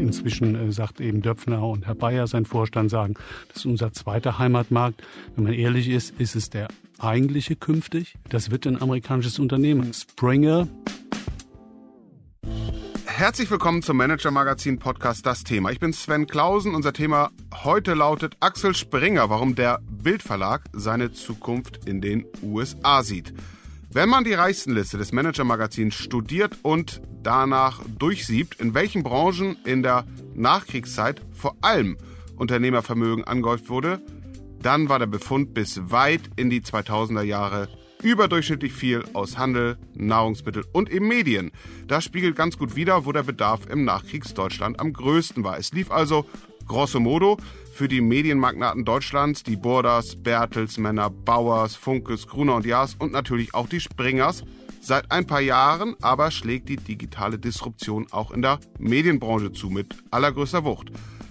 Inzwischen äh, sagt eben Döpfner und Herr Bayer, sein Vorstand, sagen, das ist unser zweiter Heimatmarkt. Wenn man ehrlich ist, ist es der eigentliche künftig. Das wird ein amerikanisches Unternehmen. Springer. Herzlich willkommen zum Manager Magazin Podcast Das Thema. Ich bin Sven Klausen. Unser Thema heute lautet Axel Springer, warum der Bildverlag seine Zukunft in den USA sieht. Wenn man die Reichstenliste des Manager-Magazins studiert und danach durchsiebt, in welchen Branchen in der Nachkriegszeit vor allem Unternehmervermögen angehäuft wurde, dann war der Befund bis weit in die 2000er Jahre überdurchschnittlich viel aus Handel, Nahrungsmittel und eben Medien. Das spiegelt ganz gut wider, wo der Bedarf im Nachkriegsdeutschland am größten war. Es lief also grosso modo für die Medienmagnaten Deutschlands, die Borders, Bertelsmänner, Bauers, Funkes, Gruner und Jaas und natürlich auch die Springers. Seit ein paar Jahren aber schlägt die digitale Disruption auch in der Medienbranche zu mit allergrößter Wucht.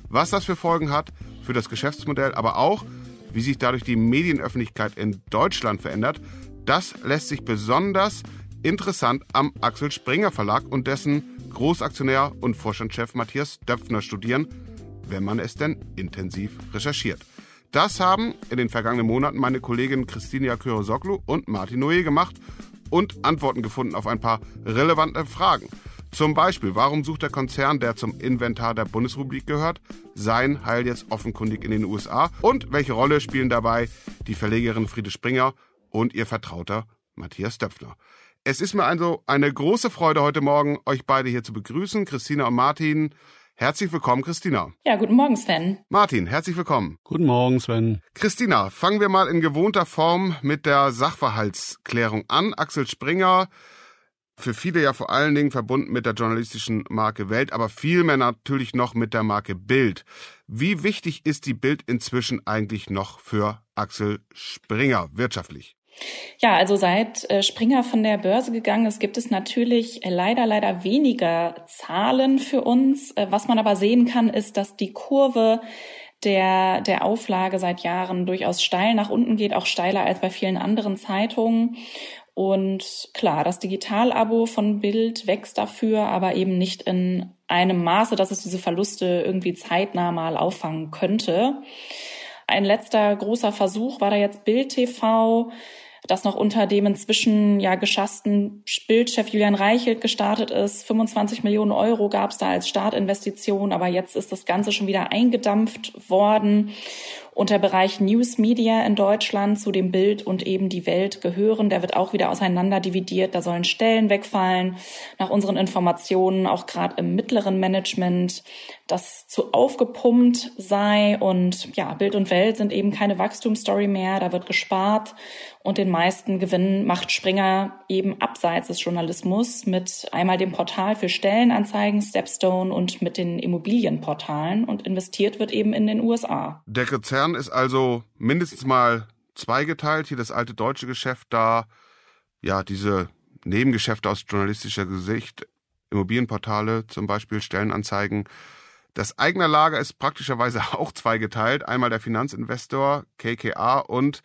Was das für Folgen hat für das Geschäftsmodell, aber auch wie sich dadurch die Medienöffentlichkeit in Deutschland verändert, das lässt sich besonders interessant am Axel Springer Verlag und dessen Großaktionär und Vorstandschef Matthias Döpfner studieren wenn man es denn intensiv recherchiert. Das haben in den vergangenen Monaten meine Kolleginnen Christina Kyrosoglu und Martin Noé gemacht und Antworten gefunden auf ein paar relevante Fragen. Zum Beispiel, warum sucht der Konzern, der zum Inventar der Bundesrepublik gehört, sein Heil jetzt offenkundig in den USA? Und welche Rolle spielen dabei die Verlegerin Friede Springer und ihr Vertrauter Matthias Döpfner? Es ist mir also eine große Freude, heute Morgen euch beide hier zu begrüßen. Christina und Martin, Herzlich willkommen, Christina. Ja, guten Morgen, Sven. Martin, herzlich willkommen. Guten Morgen, Sven. Christina, fangen wir mal in gewohnter Form mit der Sachverhaltsklärung an. Axel Springer, für viele ja vor allen Dingen verbunden mit der journalistischen Marke Welt, aber vielmehr natürlich noch mit der Marke Bild. Wie wichtig ist die Bild inzwischen eigentlich noch für Axel Springer wirtschaftlich? Ja, also seit äh, Springer von der Börse gegangen ist, gibt es natürlich äh, leider, leider weniger Zahlen für uns. Äh, was man aber sehen kann, ist, dass die Kurve der, der Auflage seit Jahren durchaus steil nach unten geht, auch steiler als bei vielen anderen Zeitungen. Und klar, das Digitalabo von Bild wächst dafür, aber eben nicht in einem Maße, dass es diese Verluste irgendwie zeitnah mal auffangen könnte. Ein letzter großer Versuch war da jetzt Bild TV das noch unter dem inzwischen ja geschassten Bildchef Julian Reichelt gestartet ist. 25 Millionen Euro gab es da als Startinvestition, aber jetzt ist das Ganze schon wieder eingedampft worden und der Bereich News Media in Deutschland zu dem Bild und eben die Welt gehören. Der wird auch wieder auseinander dividiert. Da sollen Stellen wegfallen. Nach unseren Informationen auch gerade im mittleren Management, das zu aufgepumpt sei. Und ja, Bild und Welt sind eben keine Wachstumsstory mehr. Da wird gespart und den meisten Gewinn macht Springer eben abseits des Journalismus mit einmal dem Portal für Stellenanzeigen Stepstone und mit den Immobilienportalen und investiert wird eben in den USA. Der ist also mindestens mal zweigeteilt. Hier das alte deutsche Geschäft, da ja diese Nebengeschäfte aus journalistischer Sicht, Immobilienportale zum Beispiel, Stellenanzeigen. Das eigene Lager ist praktischerweise auch zweigeteilt. Einmal der Finanzinvestor KKA und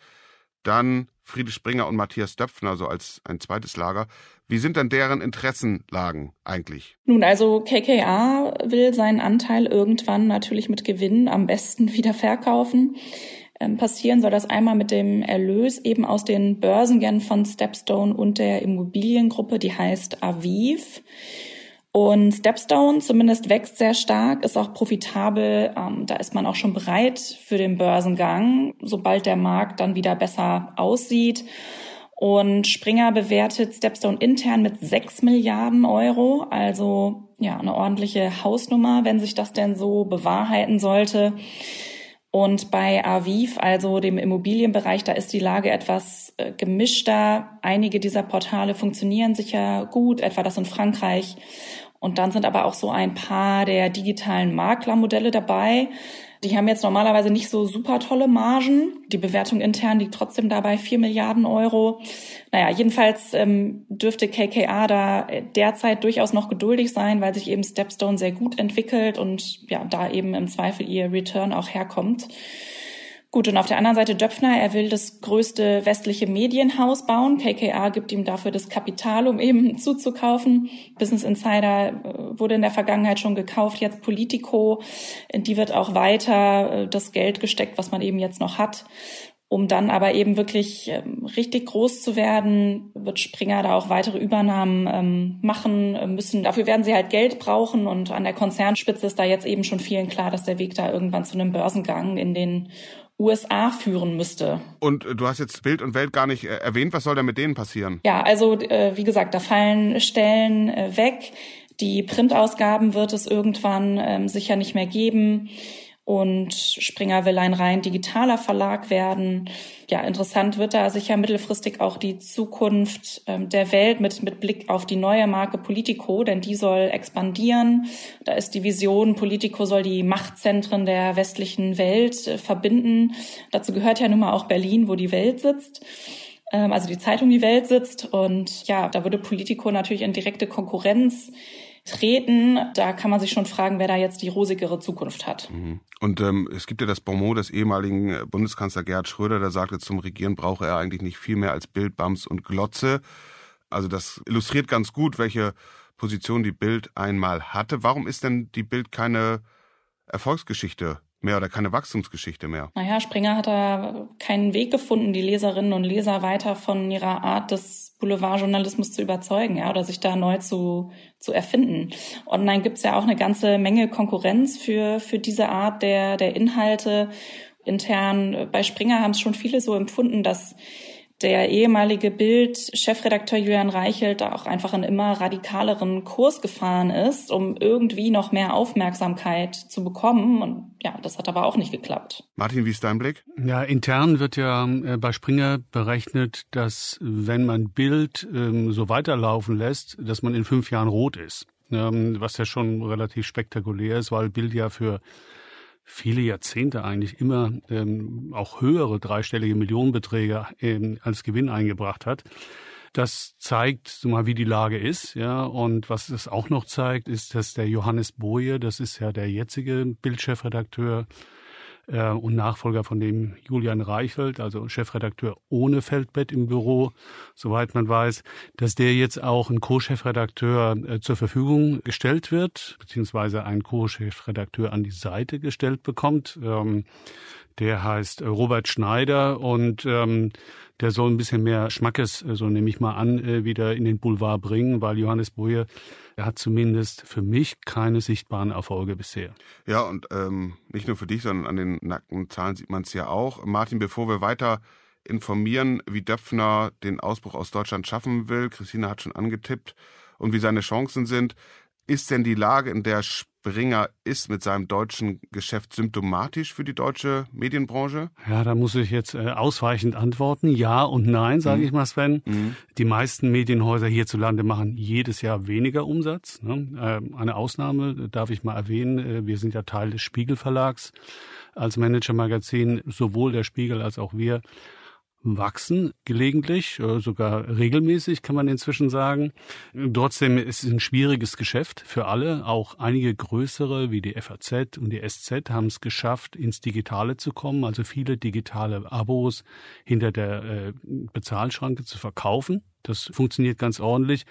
dann Friede Springer und Matthias Döpfner so als ein zweites Lager. Wie sind denn deren Interessenlagen eigentlich? Nun, also KKA will seinen Anteil irgendwann natürlich mit Gewinn am besten wieder verkaufen. Ähm, passieren soll das einmal mit dem Erlös eben aus den Börsengängen von Stepstone und der Immobiliengruppe, die heißt Aviv. Und Stepstone zumindest wächst sehr stark, ist auch profitabel. Ähm, da ist man auch schon bereit für den Börsengang, sobald der Markt dann wieder besser aussieht. Und Springer bewertet Stepstone intern mit 6 Milliarden Euro. Also ja, eine ordentliche Hausnummer, wenn sich das denn so bewahrheiten sollte. Und bei Aviv, also dem Immobilienbereich, da ist die Lage etwas äh, gemischter. Einige dieser Portale funktionieren sicher gut, etwa das in Frankreich. Und dann sind aber auch so ein paar der digitalen Maklermodelle dabei. Die haben jetzt normalerweise nicht so super tolle Margen. Die Bewertung intern liegt trotzdem dabei vier Milliarden Euro. Naja, jedenfalls ähm, dürfte KKA da derzeit durchaus noch geduldig sein, weil sich eben Stepstone sehr gut entwickelt und ja, da eben im Zweifel ihr Return auch herkommt. Gut, und auf der anderen Seite Döpfner, er will das größte westliche Medienhaus bauen. KKA gibt ihm dafür das Kapital, um eben zuzukaufen. Business Insider äh, wurde in der Vergangenheit schon gekauft, jetzt Politico. In die wird auch weiter äh, das Geld gesteckt, was man eben jetzt noch hat. Um dann aber eben wirklich ähm, richtig groß zu werden, wird Springer da auch weitere Übernahmen ähm, machen äh, müssen. Dafür werden sie halt Geld brauchen und an der Konzernspitze ist da jetzt eben schon vielen klar, dass der Weg da irgendwann zu einem Börsengang in den USA führen müsste. Und äh, du hast jetzt Bild und Welt gar nicht äh, erwähnt. Was soll da mit denen passieren? Ja, also wie gesagt, da fallen Stellen weg. Die Printausgaben wird es irgendwann ähm, sicher nicht mehr geben. Und Springer will ein rein digitaler Verlag werden. Ja, interessant wird da sicher mittelfristig auch die Zukunft ähm, der Welt mit, mit Blick auf die neue Marke Politico, denn die soll expandieren. Da ist die Vision, Politico soll die Machtzentren der westlichen Welt äh, verbinden. Dazu gehört ja nun mal auch Berlin, wo die Welt sitzt ähm, also die Zeitung Die Welt sitzt. Und ja, da würde Politico natürlich in direkte Konkurrenz treten. Da kann man sich schon fragen, wer da jetzt die rosigere Zukunft hat. Mhm. Und ähm, es gibt ja das Bonmot des ehemaligen äh, Bundeskanzler Gerhard Schröder, der sagte, zum Regieren brauche er eigentlich nicht viel mehr als Bild, Bams und Glotze. Also das illustriert ganz gut, welche Position die Bild einmal hatte. Warum ist denn die Bild keine Erfolgsgeschichte mehr oder keine Wachstumsgeschichte mehr. Naja, Springer hat da keinen Weg gefunden, die Leserinnen und Leser weiter von ihrer Art des Boulevardjournalismus zu überzeugen, ja, oder sich da neu zu, zu erfinden. Online gibt's ja auch eine ganze Menge Konkurrenz für, für diese Art der, der Inhalte. Intern bei Springer haben es schon viele so empfunden, dass der ehemalige Bild-Chefredakteur Julian Reichelt da auch einfach einen immer radikaleren Kurs gefahren ist, um irgendwie noch mehr Aufmerksamkeit zu bekommen. Und ja, das hat aber auch nicht geklappt. Martin, wie ist dein Blick? Ja, intern wird ja äh, bei Springer berechnet, dass wenn man Bild ähm, so weiterlaufen lässt, dass man in fünf Jahren rot ist. Ähm, was ja schon relativ spektakulär ist, weil Bild ja für viele Jahrzehnte eigentlich immer ähm, auch höhere dreistellige Millionenbeträge ähm, als Gewinn eingebracht hat. Das zeigt so mal, wie die Lage ist, ja. Und was es auch noch zeigt, ist, dass der Johannes Boje, das ist ja der jetzige Bildchefredakteur, äh, und Nachfolger von dem Julian Reichelt, also Chefredakteur ohne Feldbett im Büro, soweit man weiß, dass der jetzt auch ein Co-Chefredakteur äh, zur Verfügung gestellt wird, beziehungsweise ein Co-Chefredakteur an die Seite gestellt bekommt. Ähm, der heißt äh, Robert Schneider und ähm, der soll ein bisschen mehr Schmackes, äh, so nehme ich mal an, äh, wieder in den Boulevard bringen, weil Johannes Boje, er hat zumindest für mich keine sichtbaren Erfolge bisher. Ja, und ähm, nicht nur für dich, sondern an den nackten Zahlen sieht man es ja auch. Martin, bevor wir weiter informieren, wie Döpfner den Ausbruch aus Deutschland schaffen will, Christina hat schon angetippt, und wie seine Chancen sind, ist denn die Lage, in der Springer ist mit seinem deutschen Geschäft symptomatisch für die deutsche Medienbranche? Ja, da muss ich jetzt äh, ausweichend antworten. Ja und nein, sage mhm. ich mal, Sven. Mhm. Die meisten Medienhäuser hierzulande machen jedes Jahr weniger Umsatz. Ne? Äh, eine Ausnahme darf ich mal erwähnen. Äh, wir sind ja Teil des Spiegel Verlags als Manager-Magazin. Sowohl der Spiegel als auch wir wachsen, gelegentlich, äh, sogar regelmäßig, kann man inzwischen sagen. Trotzdem ist es ein schwieriges Geschäft für alle. Auch einige größere wie die FAZ und die SZ haben es geschafft, ins Digitale zu kommen, also viele digitale Abos hinter der äh, Bezahlschranke zu verkaufen. Das funktioniert ganz ordentlich.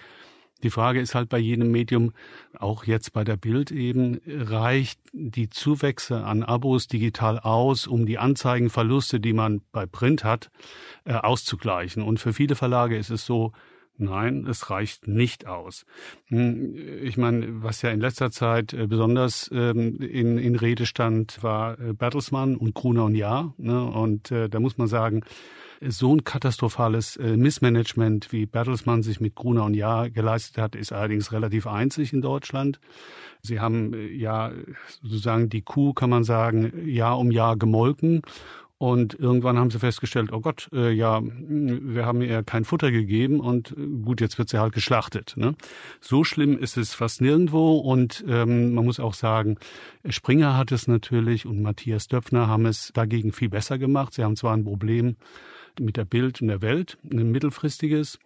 Die Frage ist halt bei jedem Medium, auch jetzt bei der Bild eben, reicht die Zuwächse an Abos digital aus, um die Anzeigenverluste, die man bei Print hat, äh, auszugleichen. Und für viele Verlage ist es so, Nein, es reicht nicht aus. Hm, ich meine, was ja in letzter Zeit äh, besonders ähm, in, in Rede stand, war äh, Bertelsmann und Gruner und Jahr. Ne? Und da muss man sagen, so ein katastrophales äh, Missmanagement, wie Bertelsmann sich mit Gruner und Jahr geleistet hat, ist allerdings relativ einzig in Deutschland. Sie haben äh, ja sozusagen die Kuh, kann man sagen, Jahr um Jahr gemolken und irgendwann haben sie festgestellt, oh Gott, äh, ja, wir haben ihr kein Futter gegeben und äh, gut, jetzt wird sie halt geschlachtet. Ne? So schlimm ist es fast nirgendwo und ähm, man muss auch sagen, Springer hat es natürlich und Matthias Döpfner haben es dagegen viel besser gemacht. Sie haben zwar ein Problem mit der Bild und der Welt, ein mittelfristiges.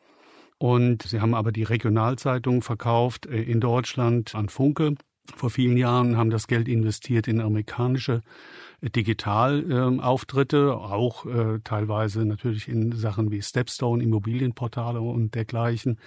Und sie haben aber die Regionalzeitung verkauft äh, in Deutschland an Funke vor vielen Jahren, haben das Geld investiert in amerikanische Digitalauftritte, äh, auch äh, teilweise natürlich in Sachen wie Stepstone, Immobilienportale und dergleichen,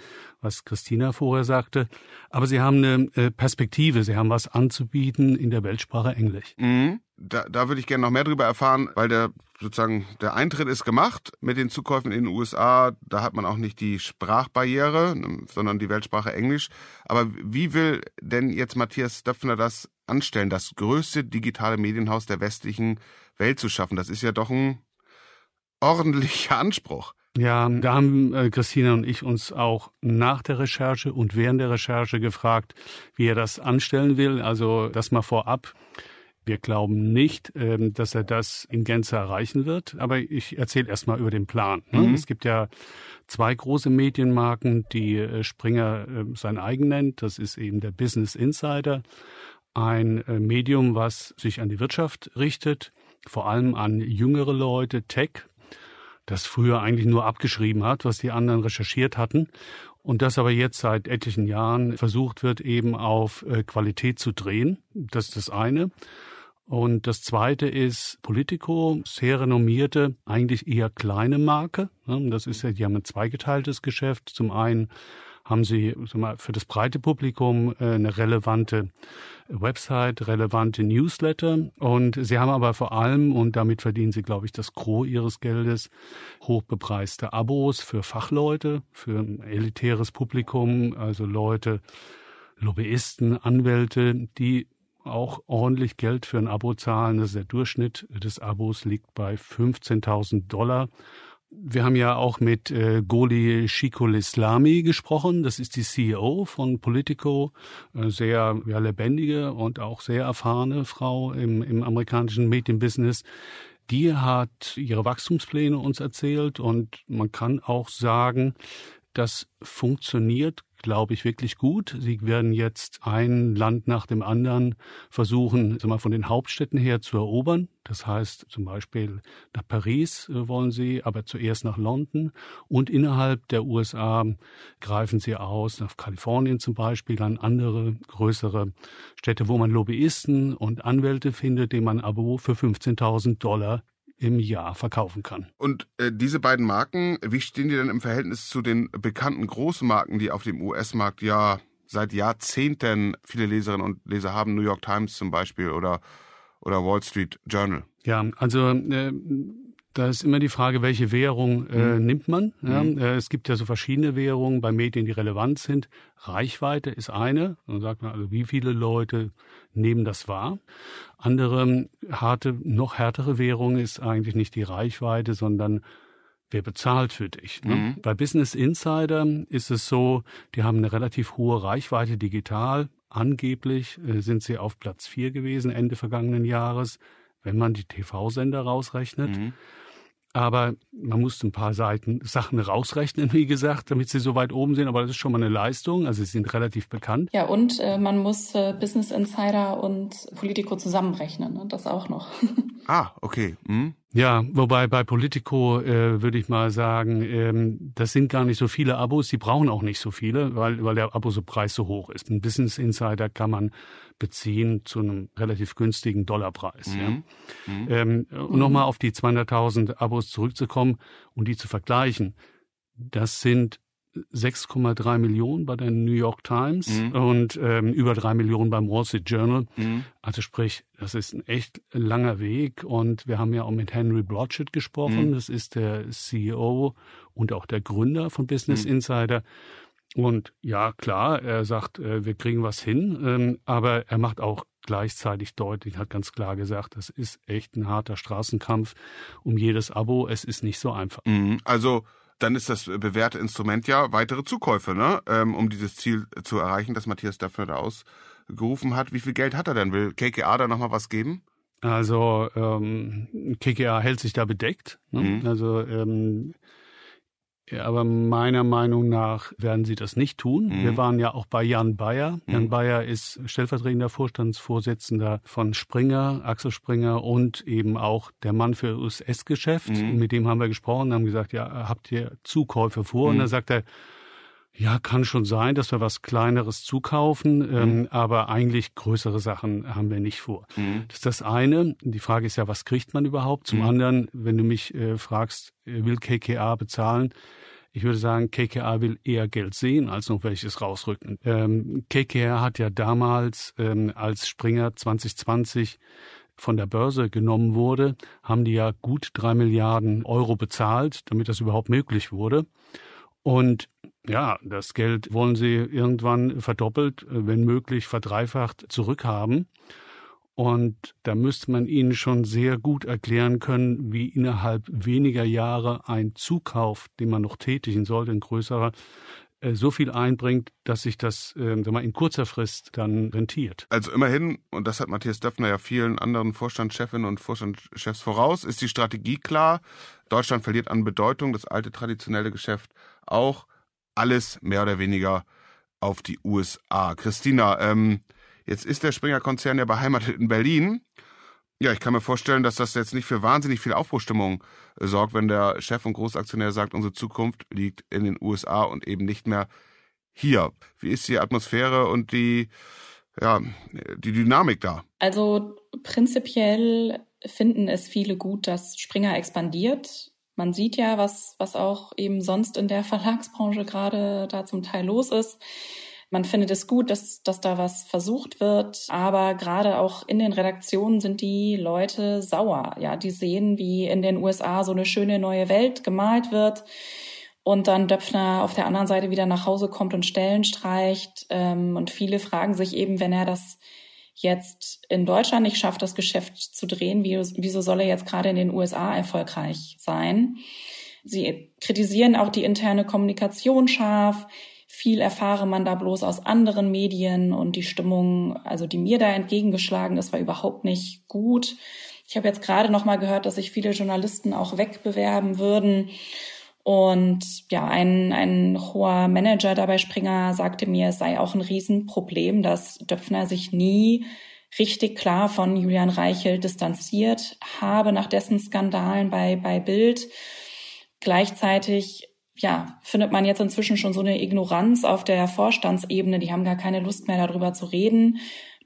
was Christina vorher sagte. Aber sie haben eine äh, Perspektive, sie haben was anzubieten in der Weltsprache Englisch. Mhm. Da, da würde ich gerne noch mehr darüber erfahren, weil der sozusagen der Eintritt ist gemacht mit den Zukäufen in den USA. Da hat man auch nicht die Sprachbarriere, sondern die Weltsprache Englisch. Aber wie will denn jetzt Matthias Döpfner das anstellen, das größte digitale Medienhaus der westlichen Welt zu schaffen? Das ist ja doch ein ordentlicher Anspruch. Ja, da haben äh, Christina und ich uns auch nach der Recherche und während der Recherche gefragt, wie er das anstellen will. Also das mal vorab. Wir glauben nicht, ähm, dass er das in Gänze erreichen wird. Aber ich erzähle erst mal über den Plan. Ne? Mhm. Es gibt ja zwei große Medienmarken, die äh, Springer äh, sein eigen nennt. Das ist eben der Business Insider. Ein äh, Medium, was sich an die Wirtschaft richtet, vor allem an jüngere Leute, Tech, das früher eigentlich nur abgeschrieben hat, was die anderen recherchiert hatten und das aber jetzt seit etlichen Jahren versucht wird, eben auf Qualität zu drehen. Das ist das eine. Und das zweite ist Politico, sehr renommierte, eigentlich eher kleine Marke. Das ist ja, die haben ein zweigeteiltes Geschäft. Zum einen haben sie mal, für das breite Publikum äh, eine relevante Website, relevante Newsletter und sie haben aber vor allem, und damit verdienen sie, glaube ich, das Gros ihres Geldes, hochbepreiste Abos für Fachleute, für ein elitäres Publikum, also Leute, Lobbyisten, Anwälte, die auch ordentlich Geld für ein Abo zahlen. Das ist der Durchschnitt des Abos liegt bei 15.000 Dollar. Wir haben ja auch mit äh, Goli Shikul-Islami gesprochen. Das ist die CEO von Politico, äh, sehr ja, lebendige und auch sehr erfahrene Frau im, im amerikanischen Medienbusiness. Die hat ihre Wachstumspläne uns erzählt und man kann auch sagen, das funktioniert glaube ich, wirklich gut. Sie werden jetzt ein Land nach dem anderen versuchen, mal von den Hauptstädten her zu erobern. Das heißt zum Beispiel nach Paris äh, wollen sie, aber zuerst nach London. Und innerhalb der USA greifen sie aus, nach Kalifornien zum Beispiel, an andere größere Städte, wo man Lobbyisten und Anwälte findet, denen man Abo für 15.000 Dollar im Jahr verkaufen kann. Und äh, diese beiden Marken, wie stehen die denn im Verhältnis zu den bekannten großen Marken, die auf dem US-Markt ja seit Jahrzehnten viele Leserinnen und Leser haben, New York Times zum Beispiel oder, oder Wall Street Journal? Ja, also äh, da ist immer die Frage, welche Währung äh, mhm. nimmt man. Ja, mhm. äh, es gibt ja so verschiedene Währungen bei Medien, die relevant sind. Reichweite ist eine. Dann sagt man also, wie viele Leute nehmen das wahr. Andere harte, noch härtere Währung ist eigentlich nicht die Reichweite, sondern wer bezahlt für dich. Ne? Mhm. Bei Business Insider ist es so, die haben eine relativ hohe Reichweite digital. Angeblich äh, sind sie auf Platz vier gewesen Ende vergangenen Jahres, wenn man die TV-Sender rausrechnet. Mhm. Aber man muss ein paar Seiten Sachen rausrechnen, wie gesagt, damit sie so weit oben sind. Aber das ist schon mal eine Leistung. Also sie sind relativ bekannt. Ja, und äh, man muss äh, Business Insider und Politico zusammenrechnen. Ne? Das auch noch. ah, okay. Hm. Ja, wobei bei Politico äh, würde ich mal sagen, ähm, das sind gar nicht so viele Abos. Die brauchen auch nicht so viele, weil, weil der Abo-Preis so hoch ist. Ein Business Insider kann man beziehen zu einem relativ günstigen Dollarpreis. Mhm. Ja. Mhm. Ähm, und nochmal auf die 200.000 Abos zurückzukommen und die zu vergleichen. Das sind 6,3 Millionen bei der New York Times mhm. und ähm, über drei Millionen beim Wall Street Journal. Mhm. Also sprich, das ist ein echt langer Weg und wir haben ja auch mit Henry Blodgett gesprochen. Mhm. Das ist der CEO und auch der Gründer von Business mhm. Insider. Und ja, klar, er sagt, äh, wir kriegen was hin, ähm, aber er macht auch gleichzeitig deutlich, hat ganz klar gesagt, das ist echt ein harter Straßenkampf um jedes Abo. Es ist nicht so einfach. Mhm. Also dann ist das bewährte Instrument ja weitere Zukäufe, ne? Ähm, um dieses Ziel zu erreichen, das Matthias dafür da ausgerufen hat. Wie viel Geld hat er denn? Will KKA da nochmal was geben? Also ähm, KKA hält sich da bedeckt. Ne? Mhm. Also ähm, ja, aber meiner Meinung nach werden sie das nicht tun. Mhm. Wir waren ja auch bei Jan Bayer. Mhm. Jan Bayer ist stellvertretender Vorstandsvorsitzender von Springer, Axel Springer und eben auch der Mann für US-Geschäft. Mhm. Mit dem haben wir gesprochen, haben gesagt, ja, habt ihr Zukäufe vor? Und mhm. dann sagt er, Ja, kann schon sein, dass wir was Kleineres zukaufen, ähm, mhm. ähm, aber eigentlich größere Sachen haben wir nicht vor. Mhm. Das ist das eine. Die Frage ist ja, was kriegt man überhaupt? Zum mhm. anderen, wenn du mich äh, fragst, äh, will KKA bezahlen? Ich würde sagen, KKA will eher Geld sehen, als noch welches rausrücken. Ähm, KKA hat ja damals, ähm, als Springer 2020 von der Börse genommen wurde, haben die ja gut drei Milliarden Euro bezahlt, damit das überhaupt möglich wurde. Und ja, das Geld wollen sie irgendwann verdoppelt, wenn möglich verdreifacht zurückhaben. Und da müsste man ihnen schon sehr gut erklären können, wie innerhalb weniger Jahre ein Zukauf, den man noch tätigen sollte, ein größerer, äh, so viel einbringt, dass sich das äh, man in kurzer Frist dann rentiert. Also immerhin, und das hat Matthias Döpfner ja vielen anderen Vorstandschefinnen und Vorstandschefs voraus, ist die Strategie klar. Deutschland verliert an Bedeutung, das alte traditionelle Geschäft auch. Alles mehr oder weniger auf die USA. Christina, ähm, Jetzt ist der Springer-Konzern ja beheimatet in Berlin. Ja, ich kann mir vorstellen, dass das jetzt nicht für wahnsinnig viel Aufbruchstimmung äh, sorgt, wenn der Chef und Großaktionär sagt, unsere Zukunft liegt in den USA und eben nicht mehr hier. Wie ist die Atmosphäre und die, ja, die Dynamik da? Also prinzipiell finden es viele gut, dass Springer expandiert. Man sieht ja, was, was auch eben sonst in der Verlagsbranche gerade da zum Teil los ist. Man findet es gut, dass, dass da was versucht wird, aber gerade auch in den Redaktionen sind die Leute sauer. Ja, die sehen, wie in den USA so eine schöne neue Welt gemalt wird und dann Döpfner auf der anderen Seite wieder nach Hause kommt und Stellen streicht. Ähm, und viele fragen sich eben, wenn er das jetzt in Deutschland nicht schafft, das Geschäft zu drehen, wie, wieso soll er jetzt gerade in den USA erfolgreich sein? Sie kritisieren auch die interne Kommunikation scharf. Viel erfahre man da bloß aus anderen Medien und die Stimmung, also die mir da entgegengeschlagen ist, war überhaupt nicht gut. Ich habe jetzt gerade noch mal gehört, dass sich viele Journalisten auch wegbewerben würden. Und ja, ein, ein hoher Manager dabei Springer sagte mir, es sei auch ein Riesenproblem, dass Döpfner sich nie richtig klar von Julian Reichel distanziert habe nach dessen Skandalen bei, bei Bild. Gleichzeitig ja, findet man jetzt inzwischen schon so eine Ignoranz auf der Vorstandsebene. Die haben gar keine Lust mehr darüber zu reden.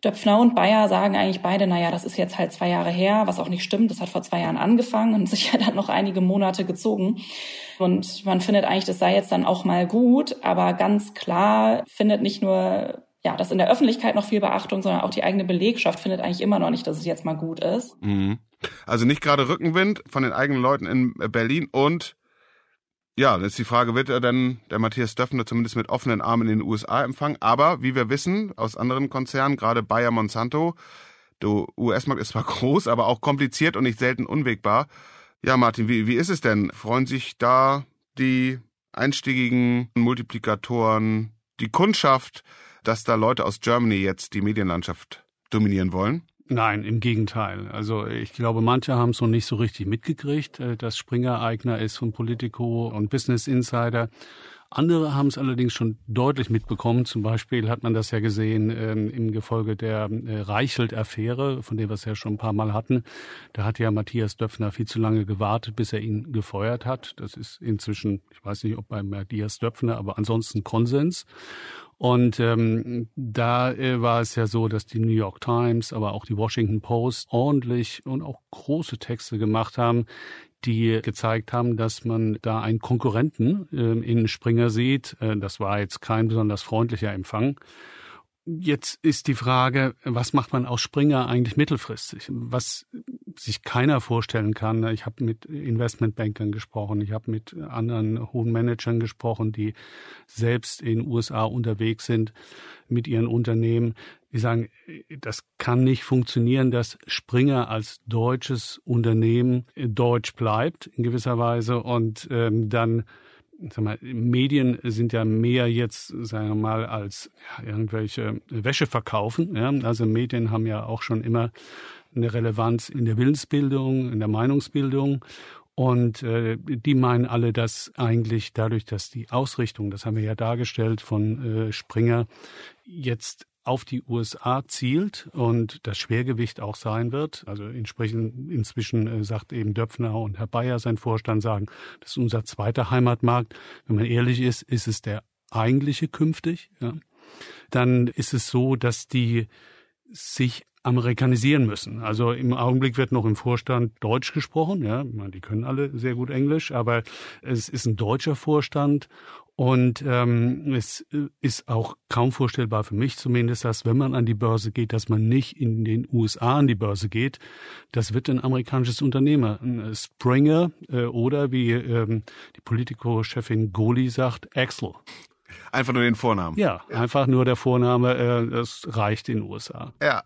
Döpfner und Bayer sagen eigentlich beide, naja, das ist jetzt halt zwei Jahre her, was auch nicht stimmt. Das hat vor zwei Jahren angefangen und sich ja dann noch einige Monate gezogen. Und man findet eigentlich, das sei jetzt dann auch mal gut. Aber ganz klar findet nicht nur ja, das in der Öffentlichkeit noch viel Beachtung, sondern auch die eigene Belegschaft findet eigentlich immer noch nicht, dass es jetzt mal gut ist. Mhm. Also nicht gerade Rückenwind von den eigenen Leuten in Berlin und ja, ist die Frage, wird er denn der Matthias Döffner zumindest mit offenen Armen in den USA empfangen? Aber wie wir wissen aus anderen Konzernen, gerade Bayer Monsanto, der US-Markt ist zwar groß, aber auch kompliziert und nicht selten unwegbar. Ja, Martin, wie, wie ist es denn? Freuen sich da die einstiegigen Multiplikatoren, die Kundschaft, dass da Leute aus Germany jetzt die Medienlandschaft dominieren wollen? Nein, im Gegenteil. Also ich glaube, manche haben es noch nicht so richtig mitgekriegt, äh, dass Springer Eigner ist von Politico und Business Insider. Andere haben es allerdings schon deutlich mitbekommen. Zum Beispiel hat man das ja gesehen ähm, im Gefolge der äh, Reichelt-Affäre, von der wir es ja schon ein paar Mal hatten. Da hat ja Matthias Döpfner viel zu lange gewartet, bis er ihn gefeuert hat. Das ist inzwischen, ich weiß nicht, ob bei Matthias Döpfner, aber ansonsten Konsens. Und ähm, da äh, war es ja so, dass die New York Times, aber auch die Washington Post ordentlich und auch große Texte gemacht haben, die gezeigt haben, dass man da einen Konkurrenten äh, in Springer sieht. Äh, das war jetzt kein besonders freundlicher Empfang. Jetzt ist die Frage, was macht man aus Springer eigentlich mittelfristig? Was sich keiner vorstellen kann. Ich habe mit Investmentbankern gesprochen, ich habe mit anderen hohen Managern gesprochen, die selbst in USA unterwegs sind mit ihren Unternehmen. Die sagen, das kann nicht funktionieren, dass Springer als deutsches Unternehmen deutsch bleibt in gewisser Weise und ähm, dann sag mal, Medien sind ja mehr jetzt, sagen wir mal, als ja, irgendwelche Wäsche verkaufen. Ja? Also Medien haben ja auch schon immer eine Relevanz in der Willensbildung, in der Meinungsbildung. Und äh, die meinen alle, dass eigentlich dadurch, dass die Ausrichtung, das haben wir ja dargestellt von äh, Springer, jetzt auf die USA zielt und das Schwergewicht auch sein wird. Also entsprechend inzwischen äh, sagt eben Döpfner und Herr Bayer, sein Vorstand, sagen, das ist unser zweiter Heimatmarkt. Wenn man ehrlich ist, ist es der eigentliche künftig, ja, dann ist es so, dass die sich amerikanisieren müssen. Also im Augenblick wird noch im Vorstand Deutsch gesprochen, ja, die können alle sehr gut Englisch, aber es ist ein deutscher Vorstand und ähm, es ist auch kaum vorstellbar für mich zumindest, dass wenn man an die Börse geht, dass man nicht in den USA an die Börse geht. Das wird ein amerikanisches Unternehmer, ein Springer äh, oder wie ähm, die Politico-Chefin Goli sagt, Axel. Einfach nur den Vornamen. Ja, ja. einfach nur der Vorname, äh, das reicht in den USA. Ja.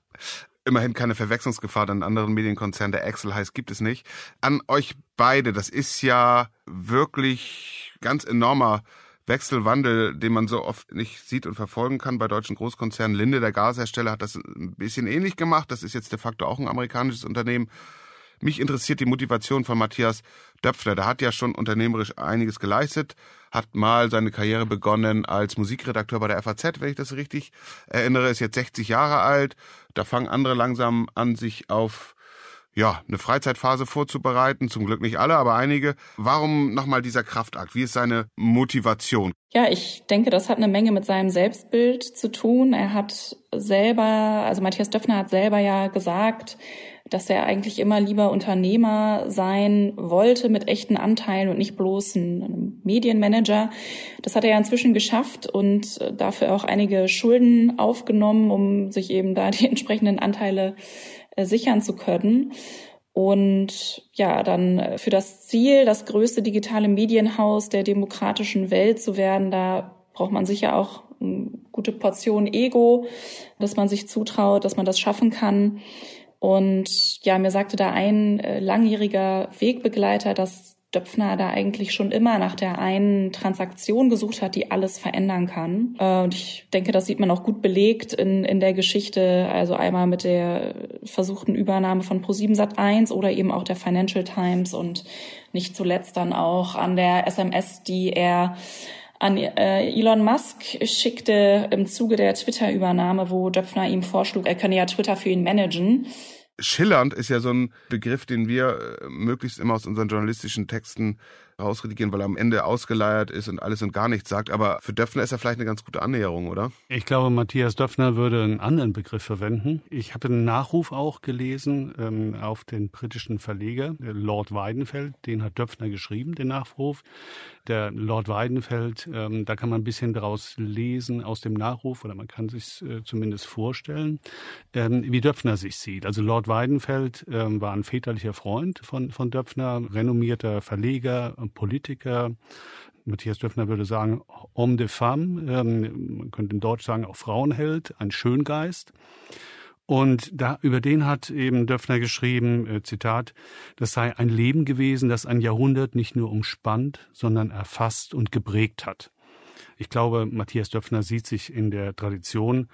Immerhin keine Verwechslungsgefahr, denn anderen Medienkonzern, der Axel heißt, gibt es nicht. An euch beide, das ist ja wirklich ganz enormer Wechselwandel, den man so oft nicht sieht und verfolgen kann bei deutschen Großkonzernen. Linde, der Gashersteller, hat das ein bisschen ähnlich gemacht. Das ist jetzt de facto auch ein amerikanisches Unternehmen. Mich interessiert die Motivation von Matthias Döpfner. Der hat ja schon unternehmerisch einiges geleistet, hat mal seine Karriere begonnen als Musikredakteur bei der FAZ, wenn ich das richtig erinnere, ist jetzt 60 Jahre alt. Da fangen andere langsam an, sich auf ja, eine Freizeitphase vorzubereiten. Zum Glück nicht alle, aber einige. Warum nochmal dieser Kraftakt? Wie ist seine Motivation? Ja, ich denke, das hat eine Menge mit seinem Selbstbild zu tun. Er hat selber, also Matthias Döpfner hat selber ja gesagt, dass er eigentlich immer lieber Unternehmer sein wollte mit echten Anteilen und nicht bloß ein Medienmanager. Das hat er ja inzwischen geschafft und dafür auch einige Schulden aufgenommen, um sich eben da die entsprechenden Anteile äh, sichern zu können. Und ja, dann äh, für das Ziel, das größte digitale Medienhaus der demokratischen Welt zu werden, da braucht man sicher auch eine gute Portion Ego, dass man sich zutraut, dass man das schaffen kann. Und ja, mir sagte da ein äh, langjähriger Wegbegleiter, dass Döpfner da eigentlich schon immer nach der einen Transaktion gesucht hat, die alles verändern kann. Äh, und ich denke, das sieht man auch gut belegt in, in der Geschichte. Also einmal mit der versuchten Übernahme von Pro7 Sat1 oder eben auch der Financial Times und nicht zuletzt dann auch an der SMS, die er an äh, Elon Musk schickte im Zuge der Twitter-Übernahme, wo Döpfner ihm vorschlug, er könne ja Twitter für ihn managen. Schillernd ist ja so ein Begriff, den wir äh, möglichst immer aus unseren journalistischen Texten rausredigieren, weil er am Ende ausgeleiert ist und alles und gar nichts sagt. Aber für Döpfner ist er vielleicht eine ganz gute Annäherung, oder? Ich glaube, Matthias Döpfner würde einen anderen Begriff verwenden. Ich habe einen Nachruf auch gelesen ähm, auf den britischen Verleger, Lord Weidenfeld. Den hat Döpfner geschrieben, den Nachruf. Der Lord Weidenfeld, ähm, da kann man ein bisschen daraus lesen aus dem Nachruf oder man kann sich äh, zumindest vorstellen, ähm, wie Döpfner sich sieht. Also Lord Weidenfeld ähm, war ein väterlicher Freund von, von Döpfner, renommierter Verleger, Politiker. Matthias Döpfner würde sagen, homme de femme, ähm, man könnte in Deutsch sagen, auch Frauenheld, ein Schöngeist. Und da, über den hat eben Döpfner geschrieben, äh, Zitat, das sei ein Leben gewesen, das ein Jahrhundert nicht nur umspannt, sondern erfasst und geprägt hat. Ich glaube, Matthias Döpfner sieht sich in der Tradition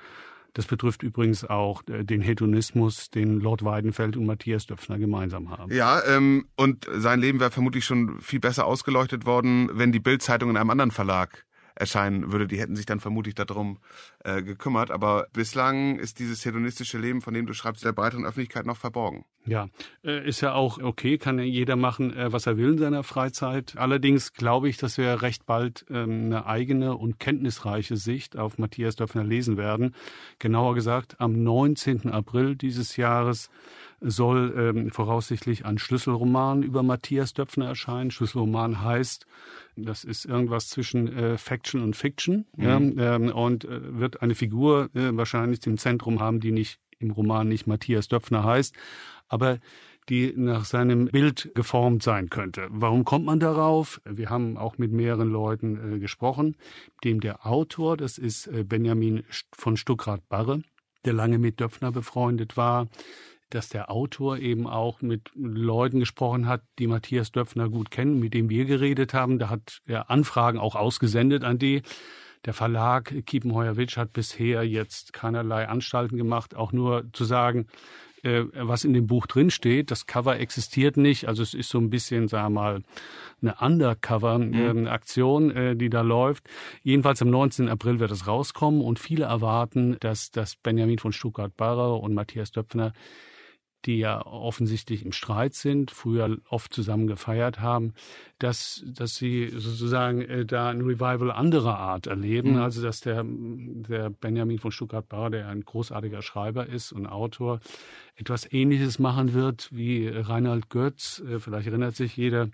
das betrifft übrigens auch äh, den Hedonismus, den Lord Weidenfeld und Matthias Döpfner gemeinsam haben. Ja, ähm, und sein Leben wäre vermutlich schon viel besser ausgeleuchtet worden, wenn die Bildzeitung in einem anderen Verlag erscheinen würde. Die hätten sich dann vermutlich darum äh, gekümmert. Aber bislang ist dieses hedonistische Leben, von dem du schreibst, der breiteren Öffentlichkeit noch verborgen. Ja, äh, ist ja auch okay, kann ja jeder machen, äh, was er will in seiner Freizeit. Allerdings glaube ich, dass wir recht bald ähm, eine eigene und kenntnisreiche Sicht auf Matthias Döpfner lesen werden. Genauer gesagt, am 19. April dieses Jahres soll ähm, voraussichtlich ein Schlüsselroman über Matthias Döpfner erscheinen. Schlüsselroman heißt, das ist irgendwas zwischen äh, Faction und Fiction mhm. ja, ähm, und äh, wird eine Figur äh, wahrscheinlich im Zentrum haben, die nicht im Roman nicht Matthias Döpfner heißt, aber die nach seinem Bild geformt sein könnte. Warum kommt man darauf? Wir haben auch mit mehreren Leuten äh, gesprochen, dem der Autor, das ist äh, Benjamin von Stuckrad-Barre, der lange mit Döpfner befreundet war, dass der Autor eben auch mit Leuten gesprochen hat, die Matthias Döpfner gut kennen, mit dem wir geredet haben. Da hat er Anfragen auch ausgesendet an die. Der Verlag Kiepenheuer-Witsch hat bisher jetzt keinerlei Anstalten gemacht, auch nur zu sagen, äh, was in dem Buch drinsteht. Das Cover existiert nicht. Also es ist so ein bisschen, sagen wir mal, eine Undercover-Aktion, mhm. äh, die da läuft. Jedenfalls am 19. April wird es rauskommen und viele erwarten, dass, dass Benjamin von Stuttgart-Barre und Matthias Döpfner die ja offensichtlich im Streit sind, früher oft zusammen gefeiert haben, dass, dass sie sozusagen äh, da ein Revival anderer Art erleben. Mhm. Also dass der, der Benjamin von Stuttgart-Barre, der ein großartiger Schreiber ist und Autor, etwas Ähnliches machen wird wie Reinhard Götz. Äh, vielleicht erinnert sich jeder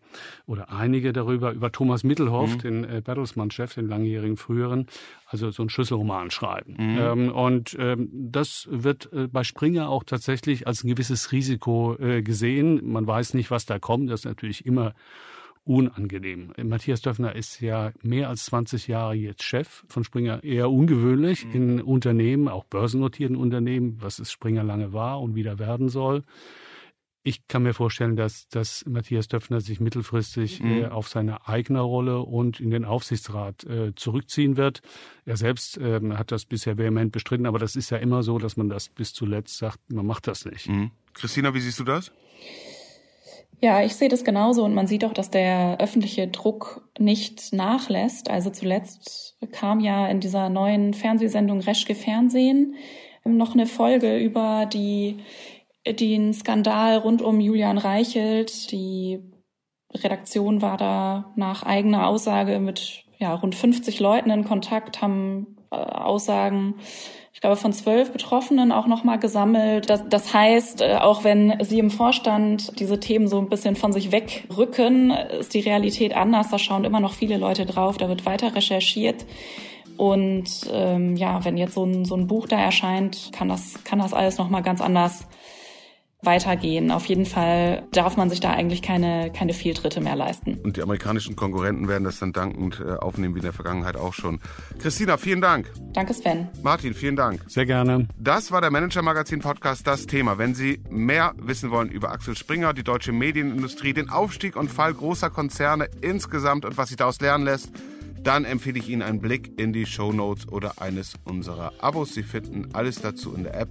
oder einige darüber, über Thomas Mittelhoff, mhm. den äh, Bertelsmann-Chef, den langjährigen früheren, also so ein Schlüsselroman schreiben. Mhm. Ähm, und ähm, das wird äh, bei Springer auch tatsächlich als ein gewisses Risiko äh, gesehen. Man weiß nicht, was da kommt. Das ist natürlich immer unangenehm. Matthias Döffner ist ja mehr als 20 Jahre jetzt Chef von Springer, eher ungewöhnlich mhm. in Unternehmen, auch börsennotierten Unternehmen, was es Springer lange war und wieder werden soll. Ich kann mir vorstellen, dass, dass Matthias Döpfner sich mittelfristig mhm. äh, auf seine eigene Rolle und in den Aufsichtsrat äh, zurückziehen wird. Er selbst äh, hat das bisher vehement bestritten, aber das ist ja immer so, dass man das bis zuletzt sagt, man macht das nicht. Mhm. Christina, wie siehst du das? Ja, ich sehe das genauso und man sieht auch, dass der öffentliche Druck nicht nachlässt. Also zuletzt kam ja in dieser neuen Fernsehsendung Reschke Fernsehen noch eine Folge über die den Skandal rund um Julian Reichelt. Die Redaktion war da nach eigener Aussage mit ja, rund 50 Leuten in Kontakt, haben äh, Aussagen, ich glaube, von zwölf Betroffenen auch nochmal gesammelt. Das, das heißt, äh, auch wenn sie im Vorstand diese Themen so ein bisschen von sich wegrücken, ist die Realität anders. Da schauen immer noch viele Leute drauf, da wird weiter recherchiert. Und ähm, ja, wenn jetzt so ein, so ein Buch da erscheint, kann das, kann das alles nochmal ganz anders weitergehen. Auf jeden Fall darf man sich da eigentlich keine, keine Fehltritte mehr leisten. Und die amerikanischen Konkurrenten werden das dann dankend äh, aufnehmen, wie in der Vergangenheit auch schon. Christina, vielen Dank. Danke, Sven. Martin, vielen Dank. Sehr gerne. Das war der Manager Magazin Podcast, das Thema. Wenn Sie mehr wissen wollen über Axel Springer, die deutsche Medienindustrie, den Aufstieg und Fall großer Konzerne insgesamt und was sich daraus lernen lässt, dann empfehle ich Ihnen einen Blick in die Show Notes oder eines unserer Abos. Sie finden alles dazu in der App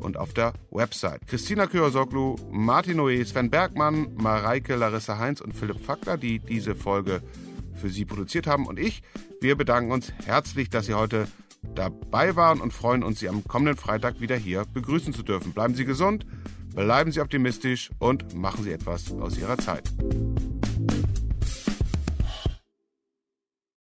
und auf der Website. Christina Kyosoglu, Martin Noé, Sven Bergmann, Mareike, Larissa Heinz und Philipp Fackler, die diese Folge für Sie produziert haben. Und ich, wir bedanken uns herzlich, dass Sie heute dabei waren und freuen uns, Sie am kommenden Freitag wieder hier begrüßen zu dürfen. Bleiben Sie gesund, bleiben Sie optimistisch und machen Sie etwas aus Ihrer Zeit.